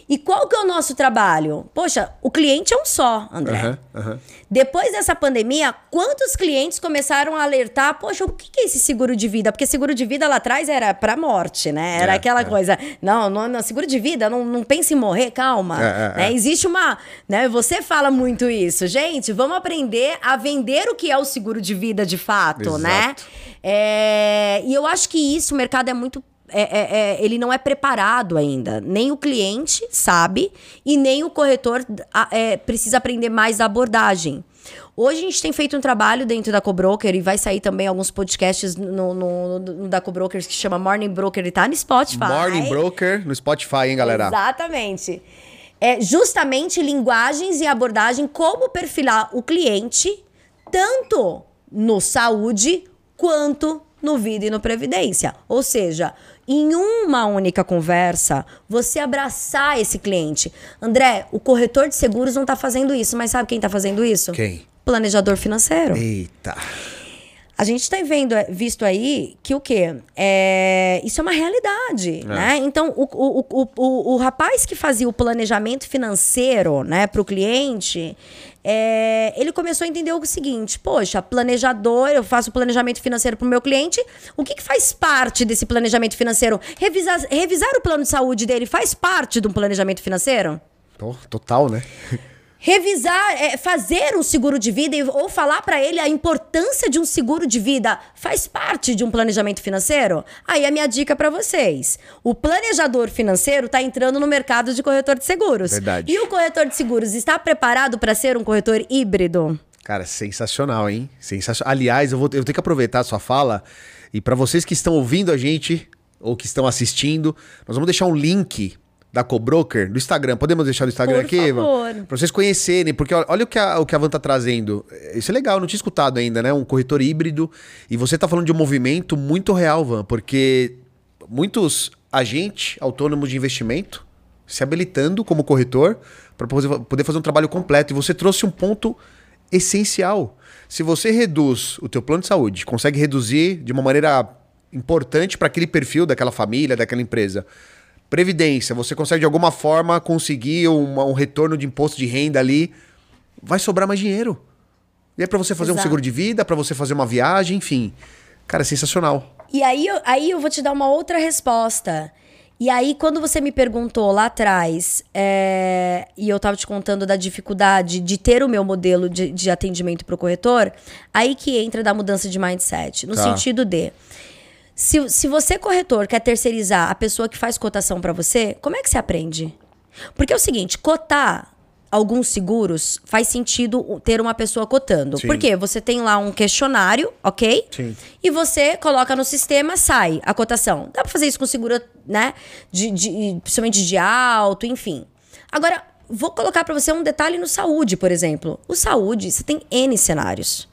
Speaker 2: E qual que é o nosso trabalho? Poxa, o cliente é um só, André.
Speaker 1: Aham, aham.
Speaker 2: Depois dessa pandemia, quantos clientes começaram a alertar? Poxa, o que é esse seguro de vida? Porque seguro de vida lá atrás era pra morte, né? Era
Speaker 1: É,
Speaker 2: aquela
Speaker 1: é.
Speaker 2: coisa. Não, não, não, seguro de vida, não, não pense em morrer, calma.
Speaker 1: É, é,
Speaker 2: né?
Speaker 1: é.
Speaker 2: Existe uma. Né? Você fala muito isso. Gente, vamos aprender a vender o que é o seguro de vida de fato, né?
Speaker 1: Exato.
Speaker 2: É, e eu acho que isso, o mercado é muito. É- é- é- ele não é preparado ainda. Nem o cliente sabe e nem o corretor a- é, precisa aprender mais da abordagem. Hoje a gente tem feito um trabalho dentro da Cobroker e vai sair também alguns podcasts no, no- no- da Cobrokers que chama Morning Broker e tá no Spotify.
Speaker 1: Morning Broker no Spotify, hein, galera?
Speaker 2: Exatamente. É justamente linguagens e abordagem, como perfilar o cliente, tanto no saúde quanto no vida e no previdência. Ou seja, em uma única conversa, você abraçar esse cliente. André, o corretor de seguros não está fazendo isso, mas sabe quem está fazendo isso?
Speaker 1: Quem?
Speaker 2: Planejador financeiro.
Speaker 1: Eita.
Speaker 2: A gente tem vendo, visto aí que o quê? É, isso é uma realidade, né? Então, o, o, o, o, o rapaz que fazia o planejamento financeiro né, para o cliente, é, ele começou a entender o seguinte: poxa, planejador, eu faço planejamento financeiro para o meu cliente. O que, que, faz parte desse planejamento financeiro? Revisar, revisar o plano de saúde dele faz parte de um planejamento financeiro?
Speaker 1: Total, né? <laughs>
Speaker 2: revisar, é, fazer um seguro de vida ou falar para ele a importância de um seguro de vida faz parte de um planejamento financeiro? Aí a minha dica para vocês: o planejador financeiro está entrando no mercado de corretor de seguros.
Speaker 1: Verdade.
Speaker 2: E o corretor de seguros está preparado para ser um corretor híbrido?
Speaker 1: Cara, sensacional, hein? Sensacional. Aliás, eu vou eu tenho que aproveitar a sua fala e para vocês que estão ouvindo a gente ou que estão assistindo, nós vamos deixar um link da Cobroker, do Instagram. Podemos deixar o Instagram
Speaker 2: Por
Speaker 1: aqui. Ivan? Pra vocês conhecerem, porque olha o que, a, o que a Van tá trazendo. Isso é legal, não tinha escutado ainda, né? Um corretor híbrido. E você tá falando de um movimento muito real, Van, porque muitos agentes autônomos de investimento se habilitando como corretor para poder fazer um trabalho completo. E você trouxe um ponto essencial. Se você reduz o teu plano de saúde, consegue reduzir de uma maneira importante para aquele perfil daquela família, daquela empresa, Previdência, você consegue de alguma forma conseguir um, um retorno de imposto de renda ali, vai sobrar mais dinheiro. E é para você fazer Exato. um seguro de vida, para você fazer uma viagem, enfim. Cara, é sensacional.
Speaker 2: E aí, aí eu vou te dar uma outra resposta. E aí, quando você me perguntou lá atrás, é, e eu tava te contando da dificuldade de ter o meu modelo de, de atendimento para o corretor, aí que entra da mudança de mindset. No tá. sentido de se, se você, corretor, quer terceirizar a pessoa que faz cotação para você, como é que você aprende? Porque é o seguinte, cotar alguns seguros faz sentido ter uma pessoa cotando. Sim. Porque você tem lá um questionário, ok?
Speaker 1: Sim.
Speaker 2: E você coloca no sistema, sai a cotação. Dá pra fazer isso com seguro, né? De, de, principalmente de alto, enfim. Agora, vou colocar para você um detalhe no saúde, por exemplo. O saúde, você tem N cenários.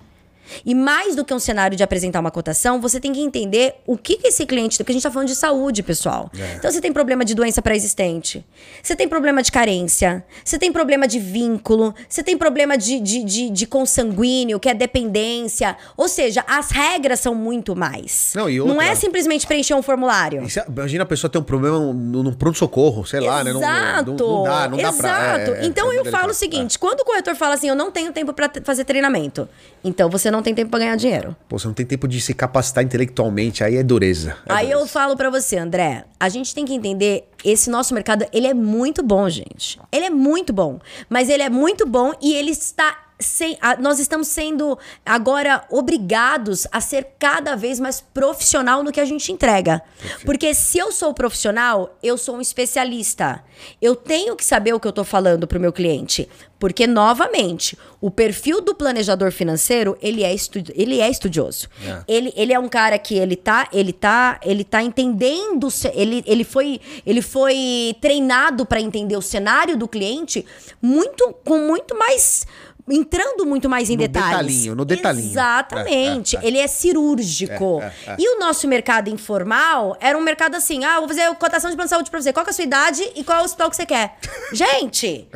Speaker 2: E mais do que um cenário de apresentar uma cotação, você tem que entender o que, que esse cliente. Porque a gente está falando de saúde, pessoal. É. Então você tem problema de doença pré-existente, você tem problema de carência, você tem problema de vínculo, você tem problema de, de, de, de consanguíneo, que é dependência. Ou seja, as regras são muito mais.
Speaker 1: Não, e outra,
Speaker 2: não é simplesmente preencher um formulário.
Speaker 1: Imagina a pessoa ter um problema no, pronto-socorro, sei lá,
Speaker 2: Exato.
Speaker 1: né? Não, não, não dá, não
Speaker 2: Exato.
Speaker 1: dá pra.
Speaker 2: É, é então é, eu falo o seguinte: quando o corretor fala assim, eu não tenho tempo para fazer treinamento, então você não não tem tempo para ganhar dinheiro.
Speaker 1: Pô, você não tem tempo de se capacitar intelectualmente, aí é dureza. É
Speaker 2: aí
Speaker 1: dureza.
Speaker 2: eu falo para você, André, a gente tem que entender, esse nosso mercado, ele é muito bom, gente. Ele é muito bom, mas ele é muito bom e ele está sem, a, nós estamos sendo agora obrigados a ser cada vez mais profissional no que a gente entrega. Perfeito. Porque se eu sou profissional, eu sou um especialista. Eu tenho que saber o que eu estou falando para o meu cliente. Porque, novamente, o perfil do planejador financeiro, ele é, estudi ele é estudioso. É. Ele, ele é um cara que ele tá, ele tá, ele tá entendendo, ele, ele, foi, ele foi treinado para entender o cenário do cliente muito com muito mais entrando muito mais em
Speaker 1: no
Speaker 2: detalhes.
Speaker 1: Detalhinho, no detalhinho.
Speaker 2: Exatamente. É, é, é. Ele é cirúrgico. É, é, é, e o nosso mercado informal era um mercado assim: ah, vou fazer cotação de plano de saúde pra você. Qual é a sua idade e qual é o hospital que você quer? <laughs> Gente!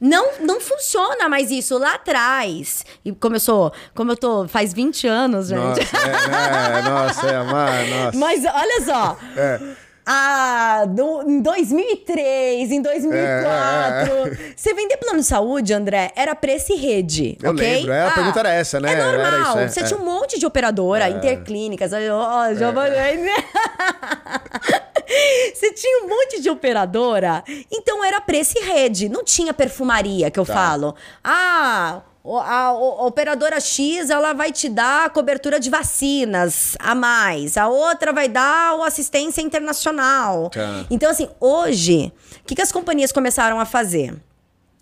Speaker 2: Não, não funciona mais isso lá atrás. E como eu sou, como eu tô, faz 20 anos, gente.
Speaker 1: Nossa, é, é nossa, é, <laughs> nossa.
Speaker 2: Mas olha só.
Speaker 1: É.
Speaker 2: Ah, do, em 2003, em 2004. É, é, é. Você vender plano de saúde, André, era preço e rede,
Speaker 1: Eu
Speaker 2: ok?
Speaker 1: lembro, é, a ah, pergunta era essa, né?
Speaker 2: É normal.
Speaker 1: Isso, é,
Speaker 2: você tinha um monte de operadora, interclínicas. Oh, já <laughs> Você tinha um monte de operadora, então era preço e rede. Não tinha perfumaria, que eu tá. falo. Ah, a, operadora X ela vai te dar cobertura de vacinas a mais, a outra vai dar o assistência internacional. Tá. Então, assim, hoje, o que, que as companhias começaram a fazer?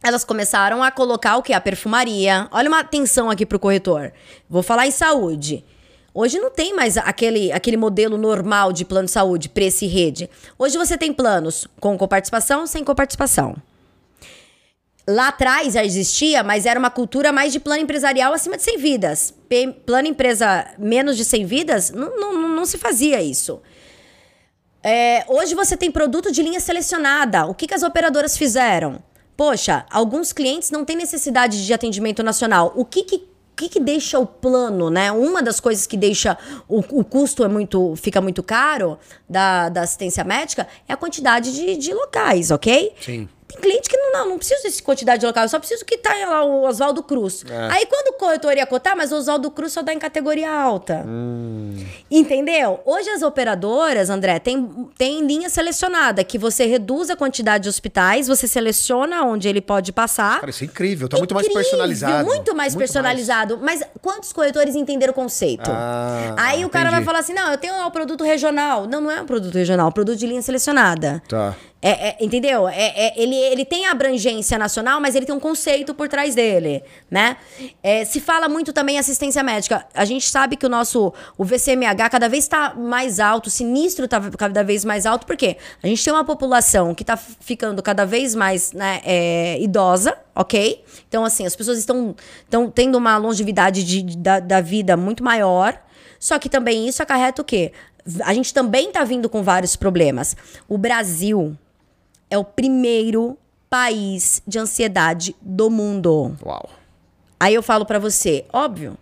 Speaker 2: Elas começaram a colocar o que? A perfumaria. Olha uma atenção aqui pro corretor. Vou falar em saúde. Hoje não tem mais aquele, aquele modelo normal de plano de saúde, preço e rede. Hoje você tem planos com coparticipação, sem coparticipação. Lá atrás já existia, mas era uma cultura mais de plano empresarial acima de 100 vidas. P- plano empresa menos de 100 vidas, não, não, não se fazia isso. É, hoje você tem produto de linha selecionada. O que, que as operadoras fizeram? Poxa, alguns clientes não têm necessidade de atendimento nacional. O que, que, o que, que deixa o plano, né? Uma das coisas que deixa o, o custo é muito, fica muito caro da, da assistência médica é a quantidade de, de locais, ok?
Speaker 1: Sim.
Speaker 2: Tem cliente que não, não, não preciso dessa quantidade de local, eu só preciso que tá lá o Oswaldo Cruz. Aí quando o corretor ia cotar, mas o Oswaldo Cruz só dá em categoria alta. Entendeu? Hoje as operadoras, André, tem, tem linha selecionada, que você reduz a quantidade de hospitais, você seleciona onde ele pode passar.
Speaker 1: Cara, isso é incrível. Tá muito mais
Speaker 2: Incrível,
Speaker 1: personalizado.
Speaker 2: Muito mais personalizado. Mas quantos corretores entenderam o conceito?
Speaker 1: Ah,
Speaker 2: Aí o cara
Speaker 1: entendi.
Speaker 2: vai falar assim: não, eu tenho lá o produto regional. Não, não é um produto regional, é um produto de linha selecionada.
Speaker 1: Tá.
Speaker 2: É, é, entendeu? É, é- ele, ele tem abrangência nacional, mas ele tem um conceito por trás dele, né? É, se fala muito também assistência médica. A gente sabe que o nosso o VCMH cada vez está mais alto, o sinistro está cada vez mais alto, porque a gente tem uma população que está ficando cada vez mais né, é, idosa, ok? Então, assim, as pessoas estão, estão tendo uma longevidade de- de- da, da vida muito maior. Só que também isso acarreta o quê? A gente também está vindo com vários problemas. O Brasil é o primeiro país de ansiedade do mundo.
Speaker 1: Uau.
Speaker 2: Aí eu falo pra você, óbvio.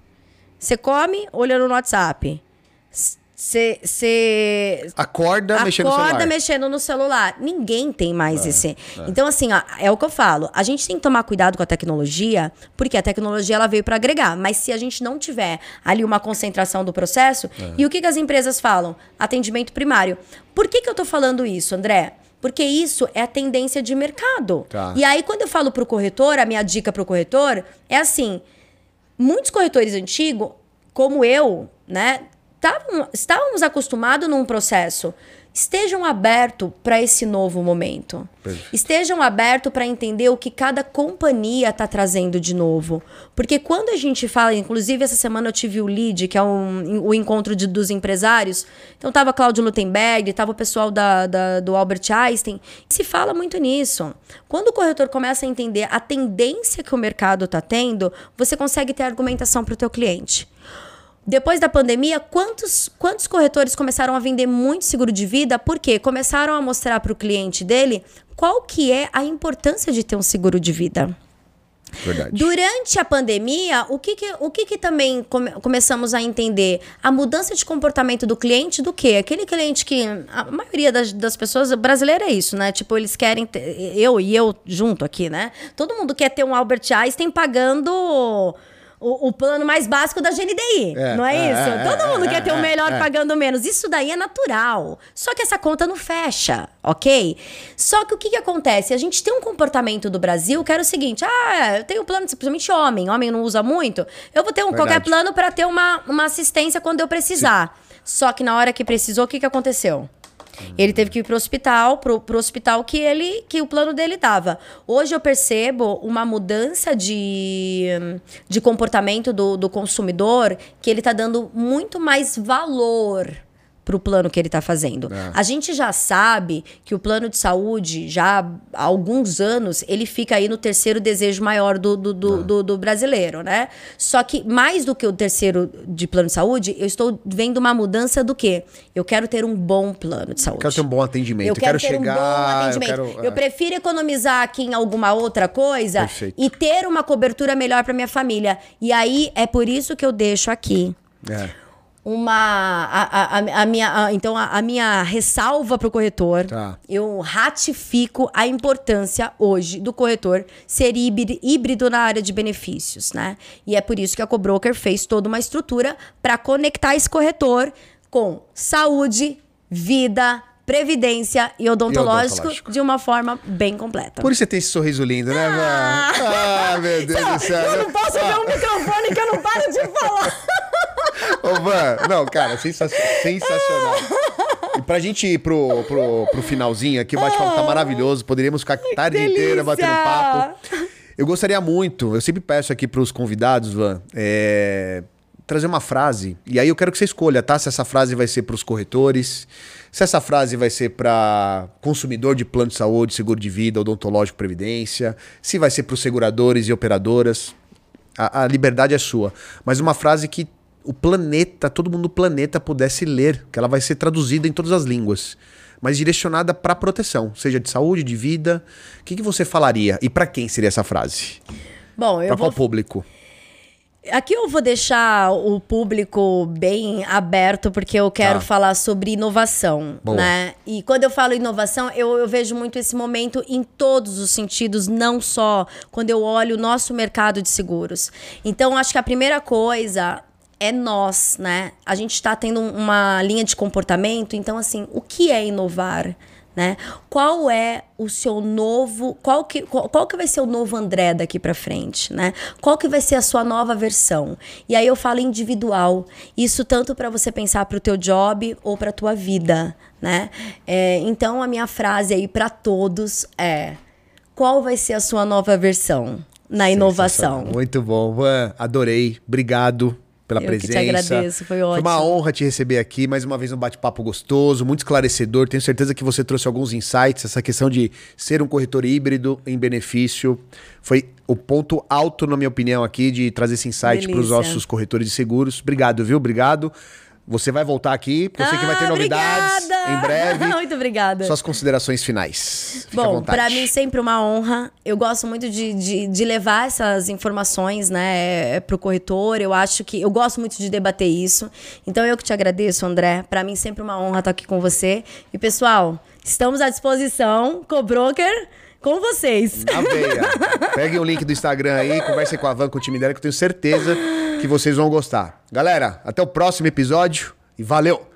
Speaker 2: Você come olhando no WhatsApp. Você você
Speaker 1: Acorda, mexendo no
Speaker 2: acorda
Speaker 1: celular.
Speaker 2: mexendo no celular. Ninguém tem mais esse. Então, assim, ó, é o que eu falo. A gente tem que tomar cuidado com a tecnologia, porque a tecnologia ela veio para agregar. Mas se a gente não tiver ali uma concentração do processo,
Speaker 1: É.
Speaker 2: e o que, que as empresas falam? Atendimento primário. Por que, que eu tô falando isso, André? Porque isso é a tendência de mercado.
Speaker 1: Tá.
Speaker 2: E aí, quando eu falo pro corretor, a minha dica pro corretor é assim: muitos corretores antigos, como eu, né, tavam, estávamos acostumados num processo. Estejam abertos para esse novo momento.
Speaker 1: Perfeito.
Speaker 2: Estejam abertos para entender o que cada companhia está trazendo de novo. Porque quando a gente fala, inclusive essa semana eu tive o LEAD, que é um, o encontro de- dos empresários. Então tava Cláudio Lutemberg, tava o pessoal da, da- do Albert Einstein. Se fala muito nisso. Quando o corretor começa a entender a tendência que o mercado está tendo, você consegue ter argumentação para o teu cliente. Depois da pandemia, quantos, quantos corretores começaram a vender muito seguro de vida? Porque começaram a mostrar para o cliente dele qual que é a importância de ter um seguro de vida.
Speaker 1: Verdade.
Speaker 2: Durante a pandemia, o que que, o que, que também come- começamos a entender? A mudança de comportamento do cliente do quê? Aquele cliente que a maioria das, das pessoas brasileira é isso, né? Tipo, eles querem ter, eu e eu junto aqui, né? Todo mundo quer ter um Albert Einstein pagando o, o plano mais básico da GNDI,
Speaker 1: É,
Speaker 2: não é,
Speaker 1: é,
Speaker 2: isso?
Speaker 1: é,
Speaker 2: Todo
Speaker 1: é,
Speaker 2: mundo
Speaker 1: é,
Speaker 2: quer ter o
Speaker 1: é,
Speaker 2: melhor
Speaker 1: é.
Speaker 2: pagando menos. Isso daí é natural. Só que essa conta não fecha, ok? Só que o que, que acontece? A gente tem um comportamento do Brasil que era o seguinte: ah, eu tenho plano, principalmente homem, homem não usa muito. Eu vou ter um, qualquer plano para ter uma, uma assistência quando eu precisar. Só que na hora que precisou, o que, que aconteceu? Ele teve que ir pro hospital, pro, pro hospital que ele, que o plano dele dava. Hoje eu percebo uma mudança de, de comportamento do, do consumidor que ele tá dando muito mais valor pro plano que ele tá fazendo. A gente já sabe que o plano de saúde, já há alguns anos, ele fica aí no terceiro desejo maior do, do, do, do- do brasileiro, né? Só que mais do que o terceiro de plano de saúde, eu estou vendo uma mudança do quê? Eu quero ter um bom plano de saúde.
Speaker 1: Quero ter um bom atendimento.
Speaker 2: Eu quero, ter
Speaker 1: chegar.
Speaker 2: um bom atendimento.
Speaker 1: Eu,
Speaker 2: Eu,
Speaker 1: quero, é.
Speaker 2: prefiro economizar aqui em alguma outra coisa
Speaker 1: Perfeito.
Speaker 2: e ter uma cobertura melhor para minha família. E aí é por isso que eu deixo aqui
Speaker 1: É.
Speaker 2: uma a, a, a- minha a- então a, minha ressalva para o corretor
Speaker 1: Tá.
Speaker 2: eu ratifico a importância hoje do corretor ser híbrido, na área de benefícios né e é por isso que a Cobroker fez toda uma estrutura para conectar esse corretor com saúde vida previdência e odontológico,
Speaker 1: odontológico.
Speaker 2: de uma forma bem completa
Speaker 1: Por isso você tem esse sorriso lindo, né, Van? Ah, meu Deus do céu.
Speaker 2: eu não posso ver um microfone que eu não paro de falar
Speaker 1: Ô, Van, não, cara, sensa- sensacional. E pra gente ir pro, pro, pro finalzinho aqui, o bate-papo tá maravilhoso. Poderíamos ficar a tarde
Speaker 2: delícia!
Speaker 1: inteira batendo papo. Eu gostaria muito, eu sempre peço aqui pros convidados, Van, é, trazer uma frase. E aí eu quero que você escolha, tá? Se essa frase vai ser para os corretores, se essa frase vai ser para consumidor de plano de saúde, seguro de vida, odontológico, previdência, se vai ser para os seguradores e operadoras. A, a liberdade é sua. Mas uma frase que o planeta, todo mundo do planeta pudesse ler, que ela vai ser traduzida em todas as línguas, mas direcionada para proteção, seja de saúde, de vida. O que, que você falaria e para quem seria essa frase?
Speaker 2: Bom, eu
Speaker 1: Para
Speaker 2: vou
Speaker 1: qual público?
Speaker 2: Aqui eu vou deixar o público bem aberto, porque eu quero
Speaker 1: Tá.
Speaker 2: falar sobre inovação,
Speaker 1: Boa.
Speaker 2: né? E quando eu falo inovação, eu, eu vejo muito esse momento em todos os sentidos, não só quando eu olho o nosso mercado de seguros. Então, acho que a primeira coisa é nós, né? A gente está tendo um- uma linha de comportamento, então, assim, o que é inovar? Né? Qual é o seu novo, qual que, qual, qual que vai ser o novo André daqui para frente, né? Qual que vai ser a sua nova versão? E aí eu falo individual, isso tanto para você pensar para o teu job ou para tua vida, né? É, então a minha frase aí para todos é: qual vai ser a sua nova versão na inovação?
Speaker 1: Muito bom, Juan. Adorei. Obrigado pela
Speaker 2: Eu que te
Speaker 1: presença.
Speaker 2: agradeço, foi
Speaker 1: Foi uma
Speaker 2: ótimo.
Speaker 1: honra te receber aqui. Mais uma vez, um bate-papo gostoso, muito esclarecedor. Tenho certeza que você trouxe alguns insights. Essa questão de ser um corretor híbrido em benefício foi o ponto alto, na minha opinião, aqui, de trazer esse insight para os nossos corretores de seguros. Obrigado, viu? Obrigado. Você vai voltar aqui, porque eu sei que vai ter
Speaker 2: Ah,
Speaker 1: novidades
Speaker 2: obrigada!
Speaker 1: em breve. <laughs>
Speaker 2: Muito obrigada.
Speaker 1: Suas considerações finais. Fique
Speaker 2: Bom, pra mim sempre uma honra. Eu gosto muito de, de, de levar essas informações, né, pro corretor. Eu acho que eu gosto muito de debater isso. Então eu que te agradeço, André. Pra mim sempre uma honra estar aqui com você. E pessoal, estamos à disposição, co-broker, com vocês.
Speaker 1: Na veia. Peguem o link do Instagram aí, conversem com a Van, com o time dela, que eu tenho certeza que vocês vão gostar. Galera, até o próximo episódio e valeu!